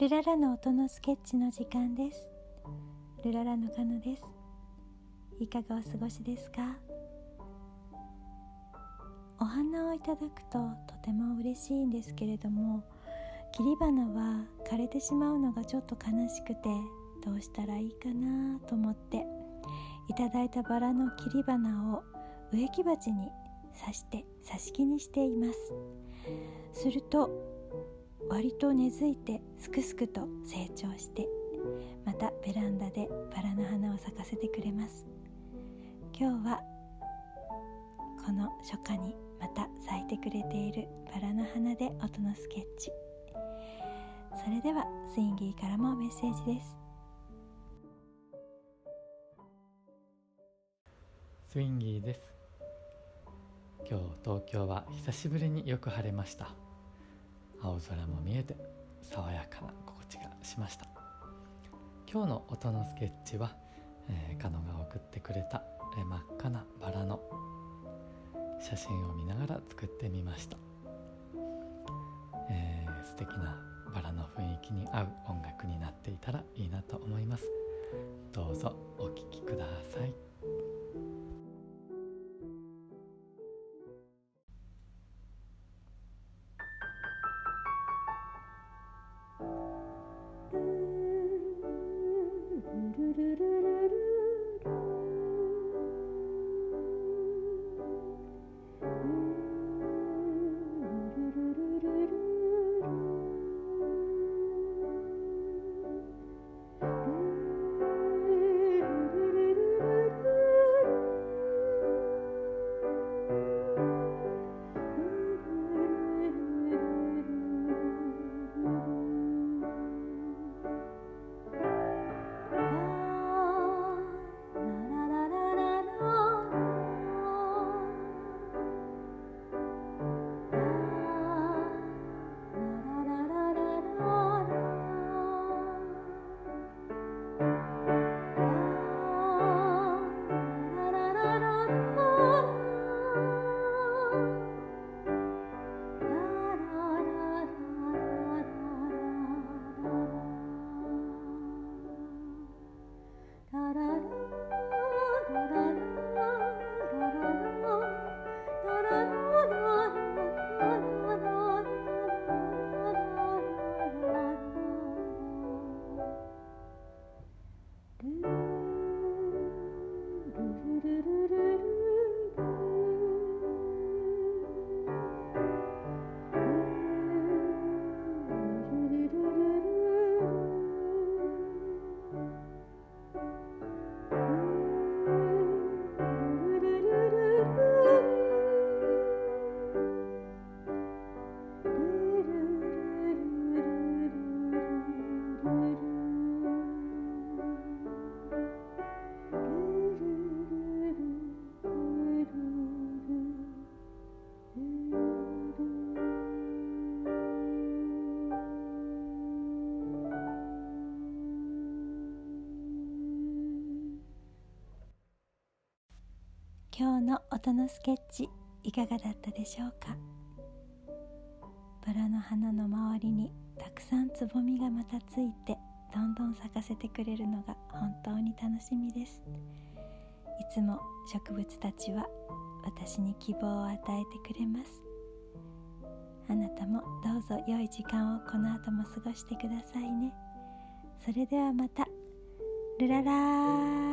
ルララの音のスケッチの時間です。ルララのカノです。いかがお過ごしですか？お花をいただくととても嬉しいんですけれども切り花は枯れてしまうのがちょっと悲しくてどうしたらいいかなと思っていただいたバラの切り花を植木鉢に刺して挿し木にしています。すると割と根付いてすくすくと成長してまたベランダでバラの花を咲かせてくれます。今日はこの初夏にまた咲いてくれているバラの花で音のスケッチ。それではスインギーからもメッセージです。スインギーです。今日東京は久しぶりによく晴れました。青空も見えて爽やかな心地がしました。今日の音のスケッチは、えー、カノが送ってくれた、えー、真っ赤なバラの写真を見ながら作ってみました、えー、素敵なバラの雰囲気に合う音楽になっていたらいいなと思います。どうぞお聴きください。今日の音のスケッチいかがだったでしょうか？バラの花の周りにたくさんつぼみがまたついてどんどん咲かせてくれるのが本当に楽しみです。いつも植物たちは私に希望を与えてくれます。あなたもどうぞ良い時間をこの後も過ごしてくださいね。それではまた。ルララー。